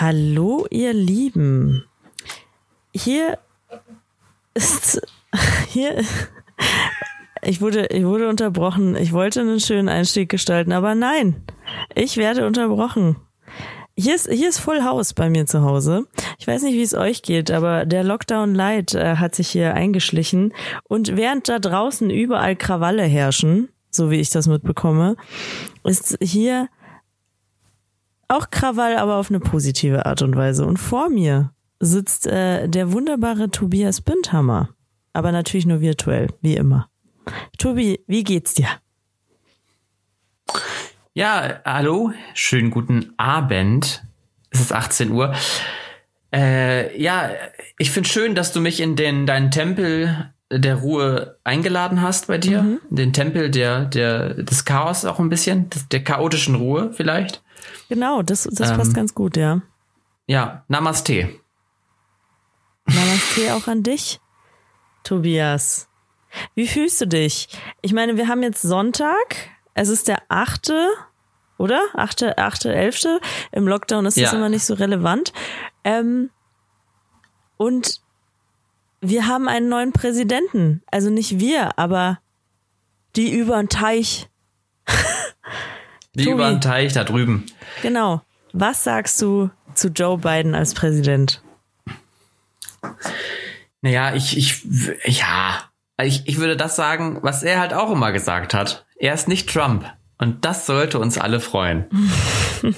Hallo, ihr Lieben. Hier ist, hier, ich wurde, ich wurde unterbrochen. Ich wollte einen schönen Einstieg gestalten, aber nein, ich werde unterbrochen. Hier ist, hier ist Full House bei mir zu Hause. Ich weiß nicht, wie es euch geht, aber der Lockdown Light äh, hat sich hier eingeschlichen. Und während da draußen überall Krawalle herrschen, so wie ich das mitbekomme, ist hier auch Krawall, aber auf eine positive Art und Weise. Und vor mir sitzt äh, der wunderbare Tobias Bündhammer. Aber natürlich nur virtuell, wie immer. Tobi, wie geht's dir? Ja, hallo, schönen guten Abend. Es ist 18 Uhr. Äh, ja, ich finde schön, dass du mich in den deinen Tempel der Ruhe eingeladen hast bei dir, mhm. den Tempel der der des Chaos auch ein bisschen, des, der chaotischen Ruhe vielleicht. Genau, das das ähm, passt ganz gut, ja. Ja, Namaste. Namaste auch an dich, Tobias. Wie fühlst du dich? Ich meine, wir haben jetzt Sonntag. Es ist der achte, oder? Achte, achte, elfte. Im Lockdown ist das ja. immer nicht so relevant. Ähm, und wir haben einen neuen Präsidenten. Also nicht wir, aber die über den Teich. Die Tobi, über den Teich da drüben. Genau. Was sagst du zu Joe Biden als Präsident? Naja, ich, ich, ja, ich, ich würde das sagen, was er halt auch immer gesagt hat. Er ist nicht Trump. Und das sollte uns alle freuen.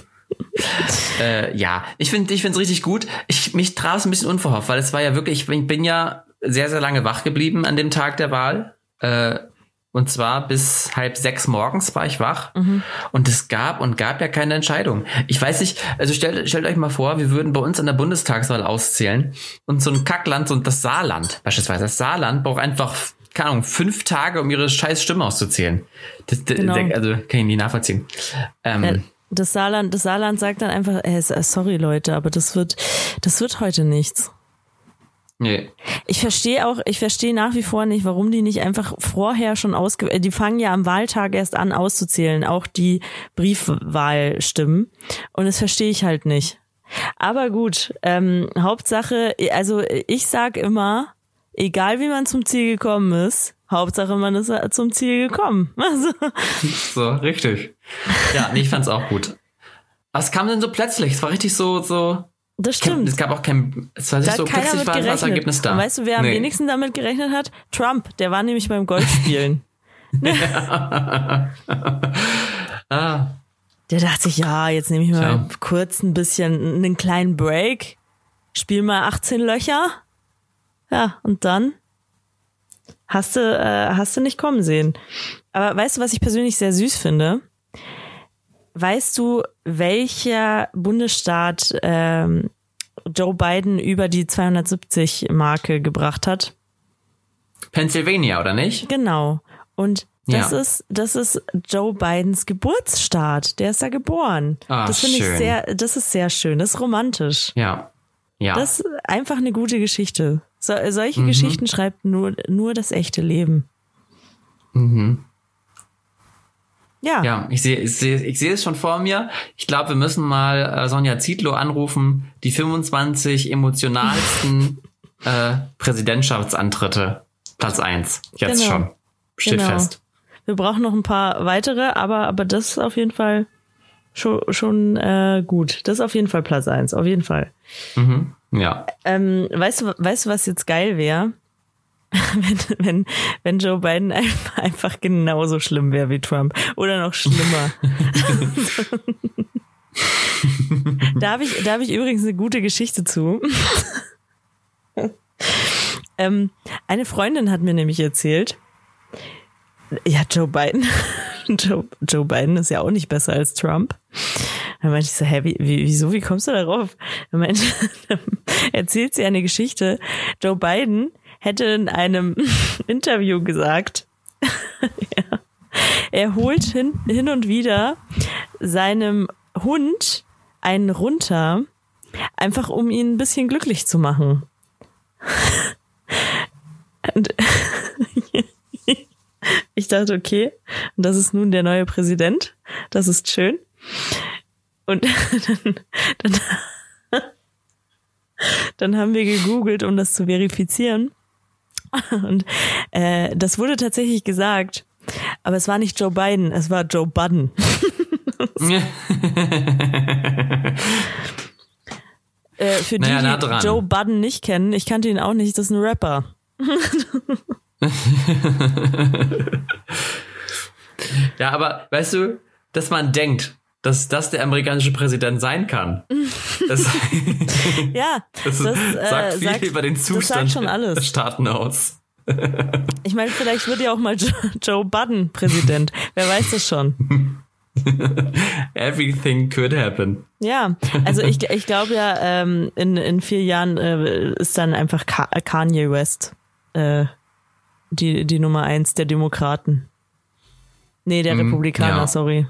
äh, ja, ich finde ich finde es richtig gut. Ich, mich traf es ein bisschen unverhofft, weil es war ja wirklich, ich bin ja sehr, sehr lange wach geblieben an dem Tag der Wahl. Äh, und zwar bis halb sechs morgens war ich wach. Mhm. Und es gab und gab ja keine Entscheidung. Ich weiß nicht, also stellt, stellt euch mal vor, wir würden bei uns an der Bundestagswahl auszählen und so ein Kackland, so das Saarland beispielsweise. Das Saarland braucht einfach, keine Ahnung, fünf Tage, um ihre scheiß Stimme auszuzählen. Das, genau. Also kann ich nie nachvollziehen. Ähm, ja, das Saarland, das Saarland sagt dann einfach, äh, sorry Leute, aber das wird, das wird heute nichts. Nee. Ich verstehe auch, ich verstehe nach wie vor nicht, warum die nicht einfach vorher schon ausge, äh, die fangen ja am Wahltag erst an auszuzählen, auch die Briefwahlstimmen. Und das verstehe ich halt nicht. Aber gut, ähm, Hauptsache, also ich sag immer, egal wie man zum Ziel gekommen ist, Hauptsache man ist zum Ziel gekommen. Also. So, richtig. Ja, nee, ich fand's auch gut. Was kam denn so plötzlich? Es war richtig so, so, das stimmt. Es gab auch kein, es war nicht so plötzlich war das Ergebnis da. Und weißt du, wer nee. am wenigsten damit gerechnet hat? Trump. Der war nämlich beim Golfspielen. ah. Der dachte sich, ja, jetzt nehme ich mal ja. kurz ein bisschen einen kleinen Break, spiel mal 18 Löcher. Ja, und dann hast du, äh, hast du nicht kommen sehen. Aber weißt du, was ich persönlich sehr süß finde? Weißt du, welcher Bundesstaat ähm, Joe Biden über die 270-Marke gebracht hat? Pennsylvania, oder nicht? Genau. Und das ja. ist, das ist Joe Bidens Geburtsstaat. Der ist da geboren. Ah, das finde ich sehr, das ist sehr schön. Das ist romantisch. Ja. Ja. Das ist einfach eine gute Geschichte. So, solche mhm. Geschichten schreibt nur, nur das echte Leben. Mhm. Ja. Ja, ich sehe ich sehe ich sehe es schon vor mir. Ich glaube, wir müssen mal äh, Sonja Zietlow anrufen, die 25 emotionalsten äh, Präsidentschaftsantritte. Platz eins Jetzt genau. schon. Steht genau. fest. Wir brauchen noch ein paar weitere, aber, aber das ist auf jeden Fall schon, schon äh, gut. Das ist auf jeden Fall Platz eins auf jeden Fall. Mhm. Ja. Ähm, weißt du, weißt du, was jetzt geil wäre? wenn, wenn, wenn Joe Biden einfach, genauso schlimm wäre wie Trump. Oder noch schlimmer. da habe ich, da hab ich übrigens eine gute Geschichte zu. ähm, eine Freundin hat mir nämlich erzählt, ja, Joe Biden, Joe, Joe Biden ist ja auch nicht besser als Trump. Dann meinte ich so, hä, wie, wieso, wie kommst du darauf? Dann meinte, erzählt sie eine Geschichte. Joe Biden hätte in einem Interview gesagt, er holt hin, hin und wieder seinem Hund einen runter, einfach um ihn ein bisschen glücklich zu machen. Und ich dachte, okay, das ist nun der neue Präsident. Das ist schön. Und dann, dann dann haben wir gegoogelt, um das zu verifizieren. Und äh, das wurde tatsächlich gesagt. Aber es war nicht Joe Biden, es war Joe Budden. äh, für die, Naja, die. Joe Budden nicht kennen, ich kannte ihn auch nicht, das ist ein Rapper. Ja, aber weißt du, dass man denkt, dass das der amerikanische Präsident sein kann. Das, Ja, das, das, sagt äh, viel sagt- über den Zustand sagt der. Staaten aus. Ich meine, vielleicht wird ja auch mal Joe, Joe Budden Präsident. Wer weiß das schon. Everything could happen. Ja, also ich, ich glaube ja, ähm, in, in vier Jahren äh, ist dann einfach Ka Kanye West äh, die, die Nummer eins der Demokraten. Nee, der Republikaner, ja. sorry.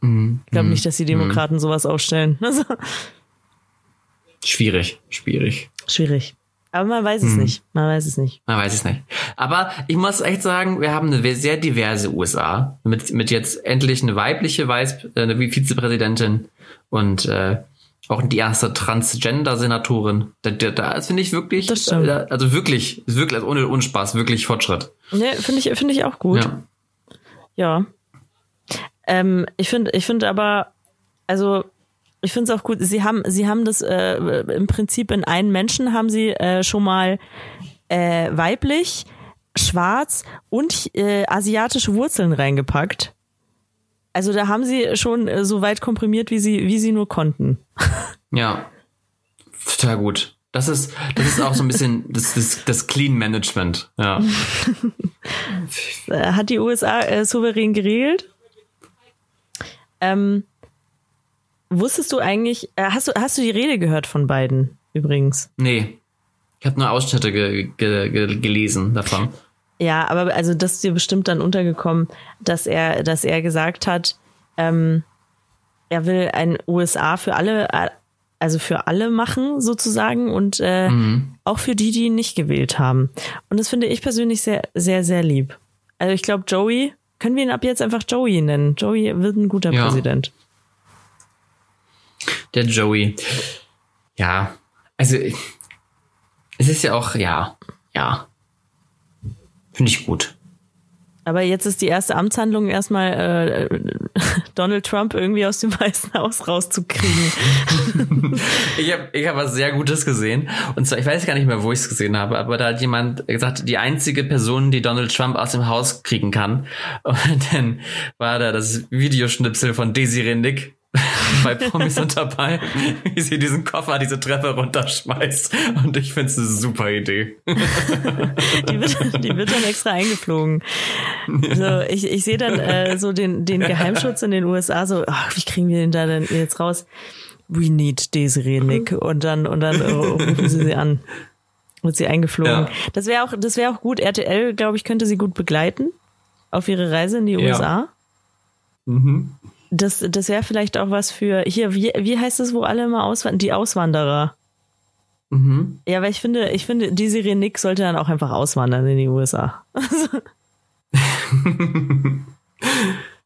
Mhm. Ich glaube nicht, dass die Demokraten sowas aufstellen. Also, Schwierig, schwierig. schwierig. Aber man weiß es nicht. Man weiß es nicht. Man weiß es nicht. Aber ich muss echt sagen, wir haben eine sehr diverse USA. Mit, mit jetzt endlich eine weibliche Vice, äh, eine Vizepräsidentin und äh, auch die erste Transgender-Senatorin. Da, da, da finde ich wirklich, Das stimmt. also wirklich, wirklich, also ohne Unspaß, wirklich Fortschritt. Nee, finde ich, finde ich auch gut. Ja. Ja. Ähm, ich finde, ich finde aber, also ich finde es auch gut. Sie haben, sie haben das äh, im Prinzip in einen Menschen haben sie äh, schon mal äh, weiblich, schwarz und äh, asiatische Wurzeln reingepackt. Also da haben sie schon äh, so weit komprimiert, wie sie, wie sie nur konnten. Ja. Total gut. Das ist, das ist auch so ein bisschen das, das, das Clean Management. Ja. Hat die USA äh, souverän geregelt. Ähm, wusstest du eigentlich, äh, hast du, hast du die Rede gehört von beiden übrigens? Nee. Ich habe nur Ausschnitte ge, ge, ge, gelesen davon. Ja, aber also das ist dir bestimmt dann untergekommen, dass er, dass er gesagt hat, ähm, er will ein USA für alle, äh, also für alle machen sozusagen und äh, auch für die, die ihn nicht gewählt haben. Und das finde ich persönlich sehr, sehr, sehr lieb. Also ich glaube, Joey, können wir ihn ab jetzt einfach Joey nennen? Joey wird ein guter Ja. Präsident. Der Joey. Ja, also es ist ja auch, ja, ja. Finde ich gut. Aber jetzt ist die erste Amtshandlung erstmal äh, Donald Trump irgendwie aus dem Weißen Haus rauszukriegen. Ich habe ich hab was sehr Gutes gesehen. Und zwar, ich weiß gar nicht mehr, wo ich es gesehen habe, aber da hat jemand gesagt, die einzige Person, die Donald Trump aus dem Haus kriegen kann. Und dann war da das Videoschnipsel von Desiree Nick bei Promis unter Palmen, wie sie diesen Koffer, diese Treppe runterschmeißt. Und ich finde es eine super Idee. Die wird, die wird dann extra eingeflogen. So, ich, ich sehe dann äh, so den, den Geheimschutz in den USA so, ach, wie kriegen wir den da denn jetzt raus? We need Desiree Nick. Und dann, und dann äh, rufen sie sie an. Wird sie eingeflogen. Ja. Das wäre auch, das wäre auch gut. RTL, glaube ich, könnte sie gut begleiten auf ihre Reise in die Ja. USA. Mhm. Das, das wäre vielleicht auch was für, hier, wie, wie heißt es, wo alle immer auswandern? Die Auswanderer. Mhm. Ja, weil ich finde, ich finde, Desiree Nick sollte dann auch einfach auswandern in die USA.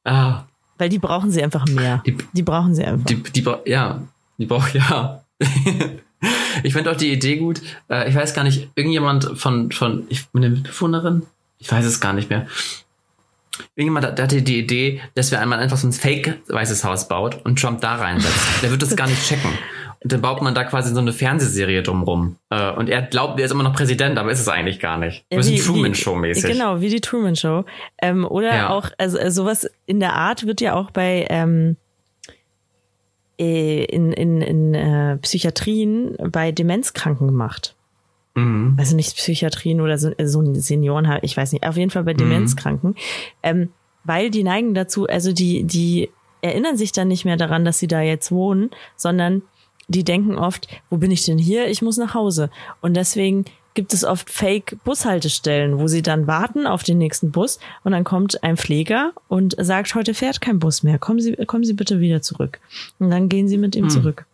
Ah, Weil die brauchen sie einfach mehr. Die- Die, brauchen sie einfach. Die, die, ja, die braucht, ja. ich finde auch die Idee gut. Äh, ich weiß gar nicht, irgendjemand von, von, ich eine Mitbewohnerin? Ich weiß es gar nicht mehr. Irgendjemand hat- hatte die Idee, dass wir einmal einfach so ein Fake-Weißes Haus baut und Trump da reinsetzt. Der wird das gar nicht checken. Und dann baut man da quasi so eine Fernsehserie drumrum. Äh, und er glaubt, er ist immer noch Präsident, aber ist es eigentlich gar nicht. Ja, Ein bisschen wie- Truman Show mäßig. Genau, wie die Truman Show. Ähm, oder Ja. auch, also äh, sowas in der Art wird ja auch bei ähm, äh, in, in, in äh, Psychiatrien bei Demenzkranken gemacht. Mhm. Also nicht Psychiatrien oder so, äh, so Senioren, ich weiß nicht, auf jeden Fall bei Demenzkranken. Ähm, weil die neigen dazu, also die, die erinnern sich dann nicht mehr daran, dass sie da jetzt wohnen, sondern die denken oft, wo bin ich denn hier? Ich muss nach Hause. Und deswegen gibt es oft Fake-Bushaltestellen, wo sie dann warten auf den nächsten Bus und dann kommt ein Pfleger und sagt, heute fährt kein Bus mehr. Kommen Sie, kommen Sie bitte wieder zurück. Und dann gehen sie mit ihm zurück.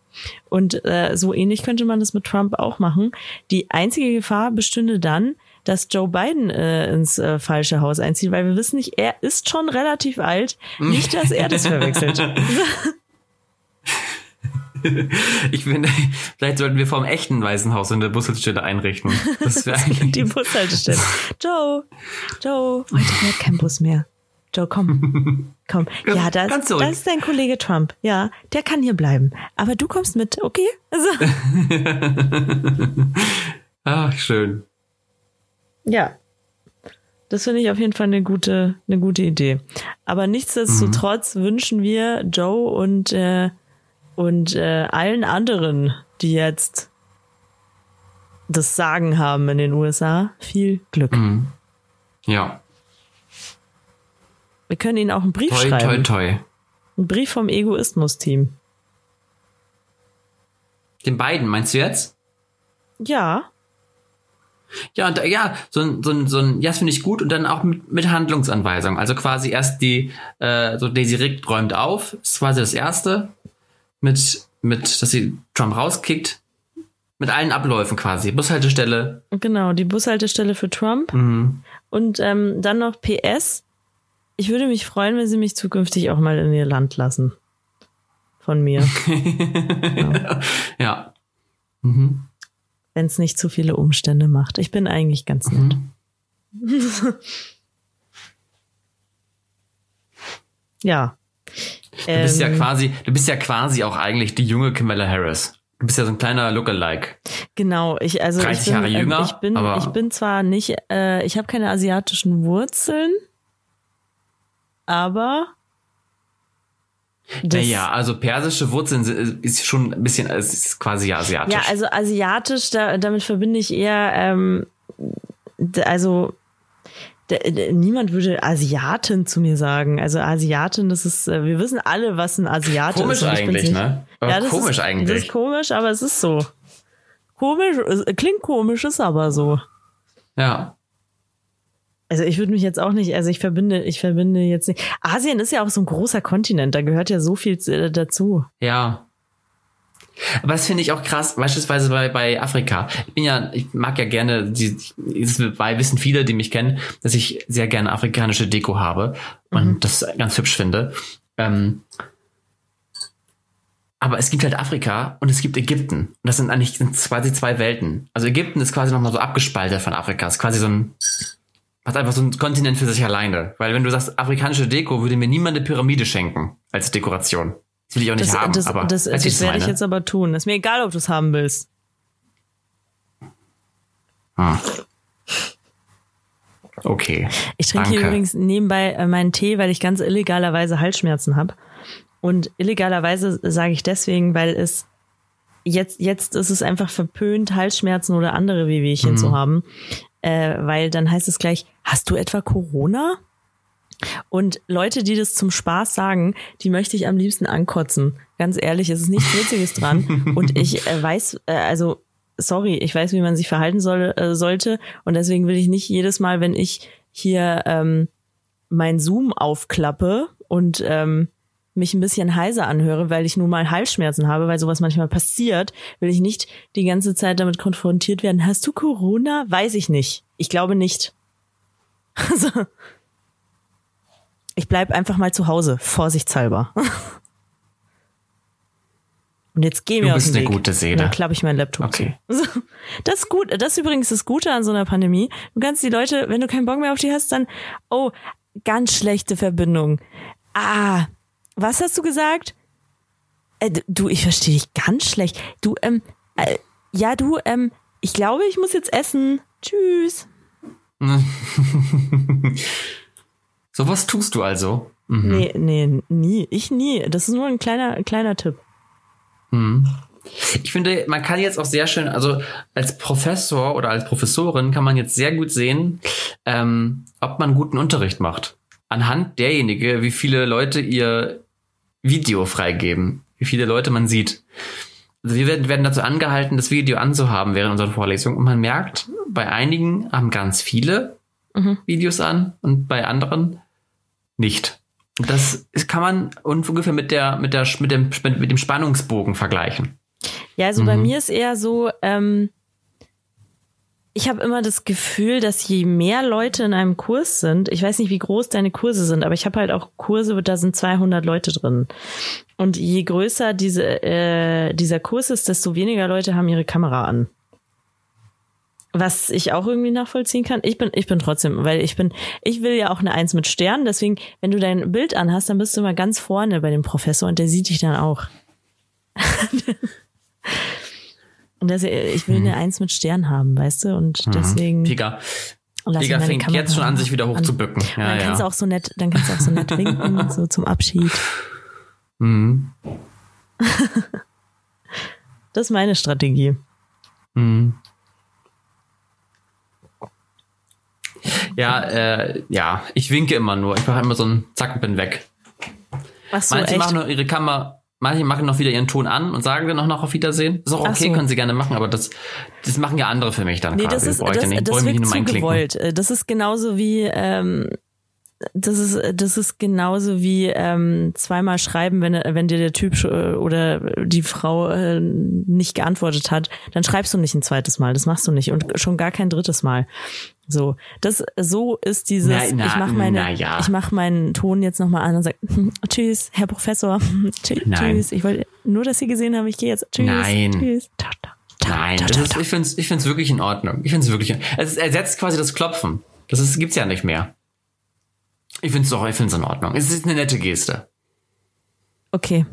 Und äh, so ähnlich könnte man das mit Trump auch machen. Die einzige Gefahr bestünde dann, dass Joe Biden äh, ins äh, falsche Haus einzieht, weil wir wissen nicht, er ist schon relativ alt. Nicht, dass er das verwechselt. ich finde, vielleicht sollten wir vom echten Waisenhaus eine Bushaltestelle einrichten. Das wäre Die Bushaltestelle. Joe, Joe, heute fährt kein Bus mehr. Joe, komm. Komm. Ja, das, das ist dein Kollege Trump. Ja, der kann hier bleiben. Aber du kommst mit, okay? Also, Ach, schön. ja. Das finde ich auf jeden Fall eine gute, eine gute Idee. Aber nichtsdestotrotz wünschen wir Joe und, äh, und äh, allen anderen, die jetzt das Sagen haben in den USA, viel Glück. Ja. Wir können ihnen auch einen Brief Toi, schreiben. toi, toi. Ein Brief vom Egoismus-Team. Den beiden, meinst du jetzt? Ja, Ja, und, ja, so ein, so ein, so ein, ja, das finde ich gut und dann auch mit, mit Handlungsanweisung. Also quasi erst die, äh, so Daisy Rick räumt auf, das ist quasi das erste, mit, mit, dass sie Trump rauskickt, mit allen Abläufen quasi. Bushaltestelle, genau, die Bushaltestelle für Trump. mhm. Und ähm, dann noch PS. Ich würde mich freuen, wenn sie mich zukünftig auch mal in ihr Land lassen. Von mir. ja. Mhm. wenn es nicht zu viele Umstände macht. Ich bin eigentlich ganz nett. ja. Du bist ja Ähm, quasi, du bist ja quasi auch eigentlich die junge Camilla Harris. Du bist ja so ein kleiner Lookalike. Genau, ich also 30 ich bin, Jahre ähm, jünger, ich bin aber- ich bin zwar nicht äh, ich habe keine asiatischen Wurzeln, aber das, Naja, also persische Wurzeln ist schon ein bisschen, es ist quasi asiatisch. Ja, also asiatisch, da, damit verbinde ich eher, ähm, also niemand würde Asiatin zu mir sagen. Also Asiatin, das ist, äh, wir wissen alle, was ein Asiate komisch ist. bin's eigentlich, nicht. ne? Aber Ja, das komisch ist, eigentlich. Das ist komisch, aber es ist so. Komisch, klingt komisch, ist aber so. ja. Also ich würde mich jetzt auch nicht, also ich verbinde, ich verbinde jetzt nicht. Asien ist ja auch so ein großer Kontinent, da gehört ja so viel äh, dazu. Ja. Aber das finde ich auch krass, beispielsweise bei, bei Afrika. Ich bin ja, ich mag ja gerne, die, es wissen viele, die mich kennen, dass ich sehr gerne afrikanische Deko habe und das ganz hübsch finde. Ähm, aber es gibt halt Afrika und es gibt Ägypten. Und das sind eigentlich sind quasi zwei Welten. Also Ägypten ist quasi nochmal so abgespaltet von Afrika. ist quasi so ein, hat einfach so ein Kontinent für sich alleine. Weil wenn du sagst, afrikanische Deko, würde mir niemand eine Pyramide schenken als Dekoration. Das will ich auch nicht Das, haben. das, aber das, wie das werde ich jetzt aber tun. Ist mir egal, ob du es haben willst. Hm. Okay. Ich trinke hier Danke. übrigens nebenbei äh, meinen Tee, weil ich ganz illegalerweise Halsschmerzen habe. Und illegalerweise sage ich deswegen, weil es jetzt, jetzt ist es einfach verpönt, Halsschmerzen oder andere Wehwehchen zu haben. Äh, weil dann heißt es gleich, hast du etwa Corona? Und Leute, die das zum Spaß sagen, die möchte ich am liebsten ankotzen. Ganz ehrlich, es ist nichts Witziges dran. Und ich äh, weiß, äh, also sorry, ich weiß, wie man sich verhalten soll, äh, sollte. Und deswegen will ich nicht jedes Mal, wenn ich hier ähm, mein Zoom aufklappe und ähm, mich ein bisschen heiser anhöre, weil ich nun mal Halsschmerzen habe, weil sowas manchmal passiert, will ich nicht die ganze Zeit damit konfrontiert werden. Hast du Corona? Weiß ich nicht. Ich glaube nicht. Also, ich bleib einfach mal zu Hause, vorsichtshalber. Und jetzt geh mir Du aus bist dem eine Weg. gute Seele. Dann klappe ich meinen Laptop Okay. zu. Das ist gut. Das ist übrigens das Gute an so einer Pandemie. Du kannst die Leute, wenn du keinen Bock mehr auf die hast, dann, oh, ganz schlechte Verbindung. Ah, was hast du gesagt? Äh, du, ich verstehe dich ganz schlecht. Du, ähm, äh, ja, du, ähm, ich glaube, ich muss jetzt essen. Tschüss. So was tust du also. Mhm. Nee, nee, nie. Ich nie. Das ist nur ein kleiner, ein kleiner Tipp. Ich finde, man kann jetzt auch sehr schön, also als Professor oder als Professorin kann man jetzt sehr gut sehen, ähm, ob man guten Unterricht macht. Anhand derjenige, wie viele Leute ihr Video freigeben, wie viele Leute man sieht. Also wir werden, werden dazu angehalten, das Video anzuhaben während unserer Vorlesung. Und man merkt, bei einigen haben ganz viele Mhm. Videos an und bei anderen nicht. Und das kann man ungefähr mit der, mit der, mit dem, mit dem Spannungsbogen vergleichen. Ja, also bei Mhm. mir ist eher so, ähm, ich habe immer das Gefühl, dass je mehr Leute in einem Kurs sind, ich weiß nicht, wie groß deine Kurse sind, aber ich habe halt auch Kurse, da sind 200 Leute drin. Und je größer diese, äh, dieser Kurs ist, desto weniger Leute haben ihre Kamera an. Was ich auch irgendwie nachvollziehen kann. Ich bin, ich bin trotzdem, weil ich bin, ich will ja auch eine Eins mit Sternen. Deswegen, wenn du dein Bild anhast, dann bist du mal ganz vorne bei dem Professor und der sieht dich dann auch. und das, ich will eine Eins mit Stern haben, weißt du? Und Mhm. deswegen. Tiger meine fängt Kamera jetzt schon an, sich wieder hochzubücken. Ja, dann kannst du ja. auch so nett, dann kannst du auch so nett winken, so zum Abschied. Mhm. Das ist meine Strategie. Mhm. Ja, äh, ja, ich winke immer nur. Ich mache immer so einen Zack und bin weg. Ach so, Manche echt? machen noch ihre Kamera, manche machen noch wieder ihren Ton an und sagen dann auch noch auf Wiedersehen. Ist auch okay, so. können sie gerne machen, aber das, das machen ja andere für mich dann Nee, quasi. das ist, Brauche ich das, das wirkt nur zu einklicken. gewollt. Äh, Das ist genauso wie, ähm, das ist, das ist genauso wie ähm, zweimal schreiben, wenn, wenn dir der Typ äh, oder die Frau äh, nicht geantwortet hat, dann schreibst du nicht ein zweites Mal. Das machst du nicht und schon gar kein drittes Mal. So, das so ist dieses. Na, na, ich mache meine, na ja. ich mache meinen Ton jetzt noch mal an und sag Tschüss, Herr Professor. Tschüss. Nein. Tschüss. Ich wollte nur, dass Sie gesehen haben. Ich gehe jetzt. Tschüss. Nein. Tschüss. Ciao, ciao, ciao, Nein, das ist, ich finde es ich find's wirklich in Ordnung. Ich finde es wirklich. Es ersetzt quasi das Klopfen. Das ist, gibt's ja nicht mehr. Ich finde es doch, ich finde es in Ordnung. Es ist eine nette Geste. Okay.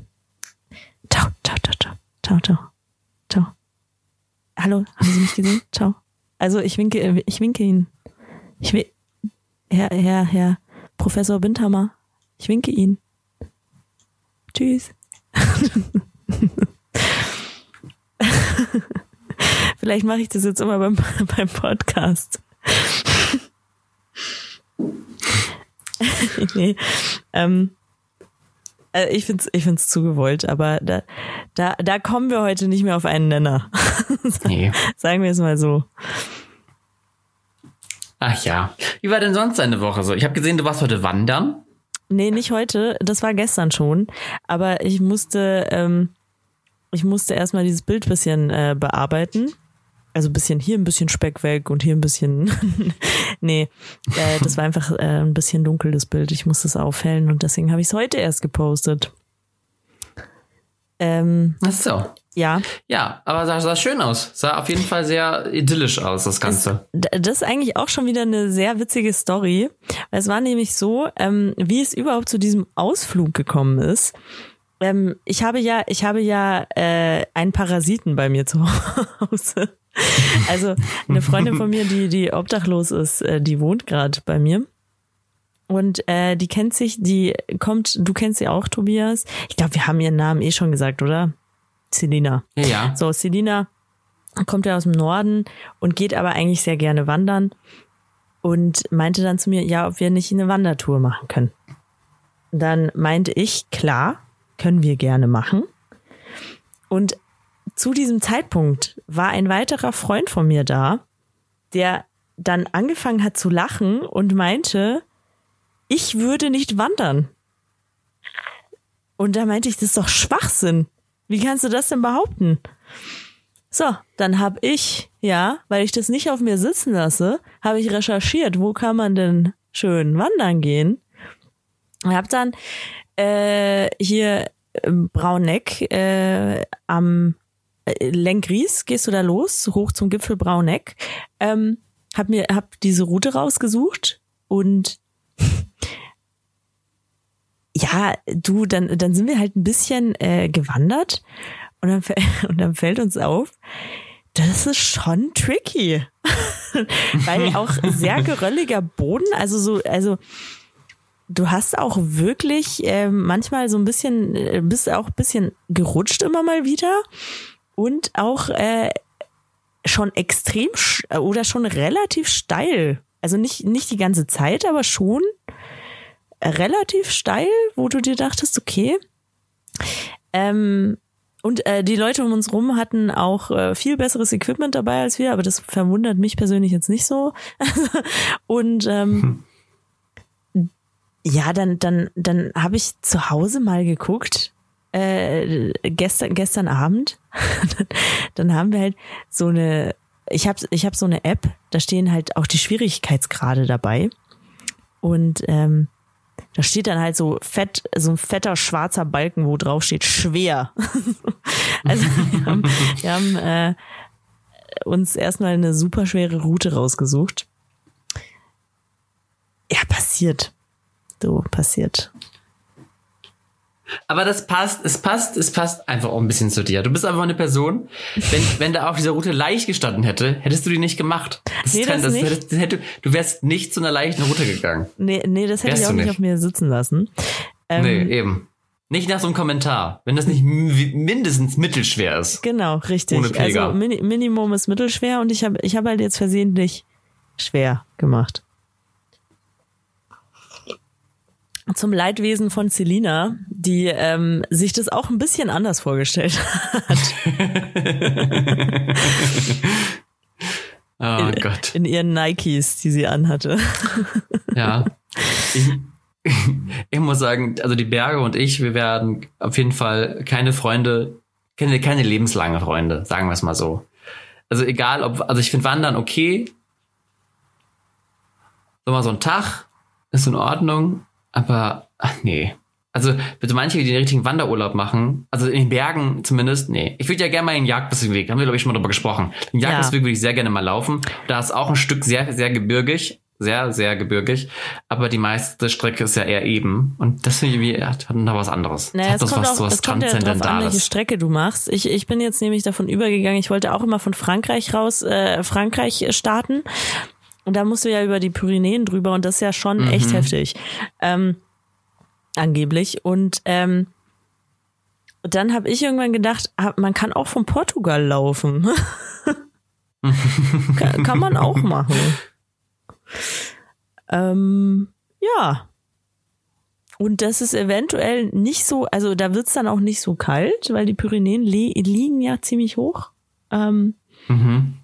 Ciao, ciao, ciao, ciao. Ciao, ciao. Ciao. Hallo, haben Sie mich gesehen? Ciao. Also ich winke, ich winke Ihnen. Ich will, Herr, Herr, Herr Professor Bindhammer, ich winke Ihnen. Tschüss. Vielleicht mache ich das jetzt immer beim, beim Podcast. nee. Ähm, äh, ich find's, ich find's zu gewollt, aber da, da, da kommen wir heute nicht mehr auf einen Nenner. Nee. Sagen wir es mal so. Ach ja. Wie war denn sonst deine Woche so? Ich habe gesehen, du warst heute wandern. Nee, nicht heute. Das war gestern schon. Aber ich musste, ähm, ich musste erstmal dieses Bild bisschen äh, bearbeiten. Also ein bisschen hier ein bisschen Speck weg und hier ein bisschen. nee, äh, das war einfach äh, ein bisschen dunkel, das Bild. Ich musste es aufhellen und deswegen habe ich es heute erst gepostet. Ähm, Ach so. ja, Ja, aber sah, sah schön aus. Sah auf jeden Fall sehr idyllisch aus, das Ganze. D- Das ist eigentlich auch schon wieder eine sehr witzige Story. Es war nämlich so, ähm, wie es überhaupt zu diesem Ausflug gekommen ist. Ähm, ich habe ja, ich habe ja äh, einen Parasiten bei mir zu Hause. Also eine Freundin von mir, die die obdachlos ist, äh, die wohnt gerade bei mir. Und äh, die kennt sich, die kommt, du kennst sie auch, Tobias. Ich glaube, wir haben ihren Namen eh schon gesagt, oder? Selina. Ja, ja. So, Selina kommt ja aus dem Norden und geht aber eigentlich sehr gerne wandern und meinte dann zu mir, ja, ob wir nicht eine Wandertour machen können. Dann meinte ich, klar, können wir gerne machen. Und zu diesem Zeitpunkt war ein weiterer Freund von mir da, der dann angefangen hat zu lachen und meinte, ich würde nicht wandern. Und da meinte ich, das ist doch Schwachsinn. Wie kannst du das denn behaupten? So, dann habe ich, ja, weil ich das nicht auf mir sitzen lasse, habe ich recherchiert, wo kann man denn schön wandern gehen. Und habe dann äh, hier im Brauneck äh, am äh, Lenkries, gehst du da los, hoch zum Gipfel Brauneck, ähm, hab mir hab diese Route rausgesucht und ja, du, dann, dann sind wir halt ein bisschen äh, gewandert und dann, und dann fällt uns auf, das ist schon tricky. Weil auch sehr gerölliger Boden, also so, also du hast auch wirklich äh, manchmal so ein bisschen, äh, bist auch ein bisschen gerutscht immer mal wieder und auch äh, schon extrem sch- oder schon relativ steil. Also nicht, nicht die ganze Zeit, aber schon relativ steil, wo du dir dachtest, okay. Ähm, und äh, die Leute um uns rum hatten auch äh, viel besseres Equipment dabei als wir, aber das verwundert mich persönlich jetzt nicht so. und ähm, ja, dann, dann, dann habe ich zu Hause mal geguckt, äh, gestern, gestern Abend. dann haben wir halt so eine ich habe ich hab so eine App, da stehen halt auch die Schwierigkeitsgrade dabei. Und ähm, da steht dann halt so fett, so ein fetter schwarzer Balken, wo drauf steht schwer. also wir haben, wir haben äh, uns erstmal eine super schwere Route rausgesucht. Ja, passiert. So, passiert. Aber das passt, es passt, es passt einfach auch ein bisschen zu dir. Du bist einfach eine Person, wenn, wenn da auf dieser Route leicht gestanden hätte, hättest du die nicht gemacht. Das Nee, ist kein, das das, nicht. das hätte, du wärst nicht zu einer leichten Route gegangen. Nee, nee, das hätte Wärst ich auch nicht auf mir sitzen lassen. Ähm, nee, eben. Nicht nach so einem Kommentar. Wenn das nicht mi- mindestens mittelschwer ist. Genau, richtig. Ohne. Also Mini Minimum ist mittelschwer und ich habe ich hab halt jetzt versehentlich schwer gemacht. Zum Leidwesen von Selina, die ähm, sich das auch ein bisschen anders vorgestellt hat Oh Gott. in ihren Nikes, die sie anhatte. Ja. Ich, ich muss sagen, also die Berge und ich, wir werden auf jeden Fall keine Freunde, keine, keine lebenslange Freunde, sagen wir es mal so. Also egal, ob, also ich finde Wandern okay. So mal so ein Tag ist in Ordnung, aber ach nee. Also bitte manche, die den richtigen Wanderurlaub machen, also in den Bergen zumindest, nee. Ich würde ja gerne mal den Jagdbusweg, haben wir glaube ich schon mal drüber gesprochen. Den Ja. Jagdbusweg würde ich sehr gerne mal laufen. Da ist auch ein Stück sehr, sehr gebirgig, sehr, sehr gebirgig, aber die meiste Strecke ist ja eher eben. Und das finde ich irgendwie, hat noch was anderes. Naja, hat es das kommt, was, auch, so was es kommt ja drauf an, welche. Strecke du machst. Ich, ich bin jetzt nämlich davon übergegangen, ich wollte auch immer von Frankreich raus, äh, Frankreich starten. Und da musst du ja über die Pyrenäen drüber und das ist ja schon Mhm. echt heftig. Ähm, angeblich. Und ähm, dann habe ich irgendwann gedacht, ah, man kann auch von Portugal laufen. kann, kann man auch machen. Ähm, ja. Und das ist eventuell nicht so, also da wird's dann auch nicht so kalt, weil die Pyrenäen li liegen ja ziemlich hoch. Ähm, Mhm.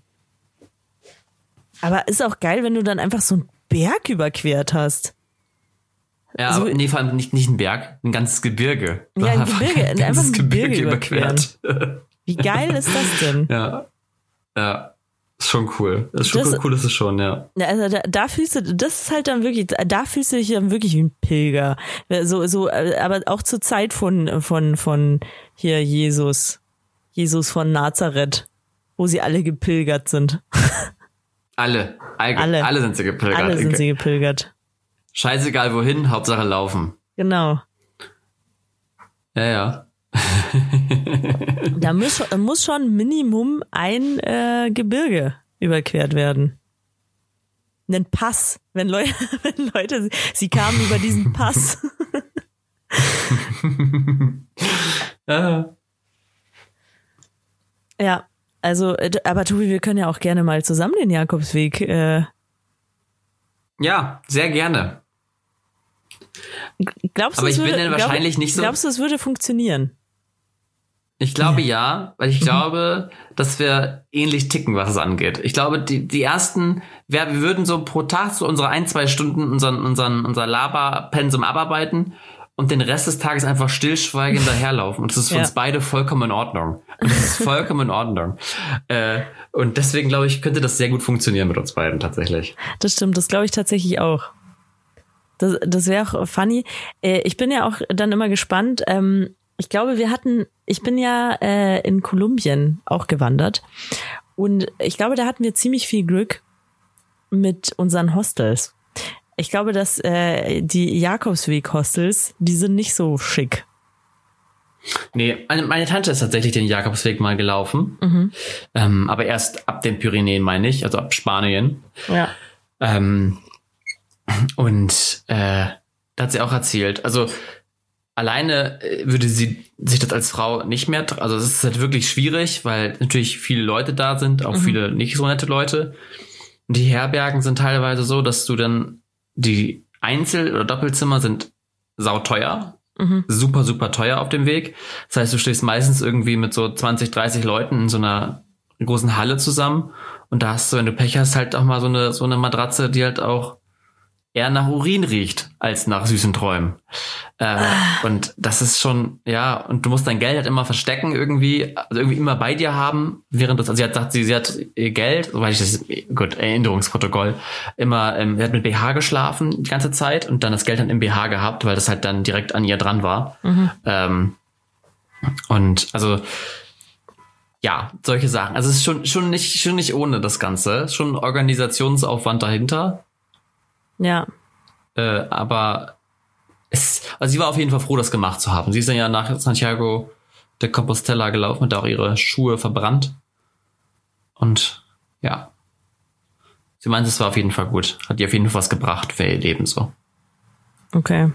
Aber ist auch geil, wenn du dann einfach so einen Berg überquert hast. Ja, Also- aber nee, vor allem nicht, nicht ein Berg, ein ganzes Gebirge. Ja, ein Gebirge, ein einfach ein ganzes Gebirge überquert. Wie geil ist das denn? ja. Ja. Ist schon cool. Ist schon Das- cool, cool ist es schon, ja. Also da, da fühlst du, das ist halt dann wirklich, da fühlst du dich dann wirklich wie ein Pilger. So, so, aber auch zur Zeit von, von, von hier Jesus, Jesus von Nazareth, wo sie alle gepilgert sind. Alle. Alle, Alle. alle sind sie gepilgert. Alle sind sie gepilgert. Scheißegal wohin, Hauptsache laufen. Genau. Ja, ja. Da muss, muss schon Minimum ein äh, Gebirge überquert werden. Ein Pass. Wenn, Leu wenn Leute, sie kamen über diesen Pass. ja. Ja, also, äh, aber Tobi, wir können ja auch gerne mal zusammen den Jakobsweg. Äh, Ja, sehr gerne. glaubst du, Aber ich bin würde, dann wahrscheinlich nicht so- Glaubst du, es würde funktionieren? Ich glaube ja, weil ich glaube, dass wir ähnlich ticken, was es angeht. Ich glaube, die, die ersten, wir, wir würden so pro Tag so unsere ein, zwei Stunden unseren, unseren, unser Laberpensum abarbeiten und den Rest des Tages einfach stillschweigend daherlaufen. Und das ist für Ja. uns beide vollkommen in Ordnung. Und das ist vollkommen in Ordnung. Äh, und deswegen glaube ich, könnte das sehr gut funktionieren mit uns beiden tatsächlich. Das stimmt, das glaube ich tatsächlich auch. Das, das wäre auch funny. Äh, ich bin ja auch dann immer gespannt. Ähm, ich glaube, wir hatten, ich bin ja äh, in Kolumbien auch gewandert. Und ich glaube, da hatten wir ziemlich viel Glück mit unseren Hostels. Ich glaube, dass äh, die Jakobsweg-Hostels, die sind nicht so schick. Nee, meine, Tante ist tatsächlich den Jakobsweg mal gelaufen. Mhm. Ähm, aber erst ab den Pyrenäen, meine ich, also ab Spanien. Ja. Ähm, und äh, da hat sie auch erzählt, also alleine äh, würde sie sich das als Frau nicht mehr, also es ist halt wirklich schwierig, weil natürlich viele Leute da sind, auch viele nicht so nette Leute. Und die Herbergen sind teilweise so, dass du dann die Einzel- oder Doppelzimmer sind sauteuer, Mhm. super, super teuer auf dem Weg. Das heißt, du stehst meistens irgendwie mit so 20, 30 Leuten in so einer großen Halle zusammen und da hast du, wenn du Pech hast, halt auch mal so eine, so eine Matratze, die halt auch eher nach Urin riecht als nach süßen Träumen. Äh, ah. Und das ist schon, ja, und du musst dein Geld halt immer verstecken irgendwie, also irgendwie immer bei dir haben, während das, also sie hat gesagt, sie, sie hat ihr Geld, soweit ich das, gut, Erinnerungsprotokoll, immer, ähm, sie hat mit BH geschlafen die ganze Zeit und dann das Geld dann im BH gehabt, weil das halt dann direkt an ihr dran war. Mhm. Ähm, und also, ja, solche Sachen. Also es ist schon, schon nicht, schon nicht ohne das Ganze. Schon Organisationsaufwand dahinter. Ja. Äh, aber es, also sie war auf jeden Fall froh, das gemacht zu haben. Sie ist dann ja nach Santiago de Compostela gelaufen, hat auch ihre Schuhe verbrannt. Und ja. Sie meint, es war auf jeden Fall gut. Hat ihr auf jeden Fall was gebracht für ihr Leben so. Okay.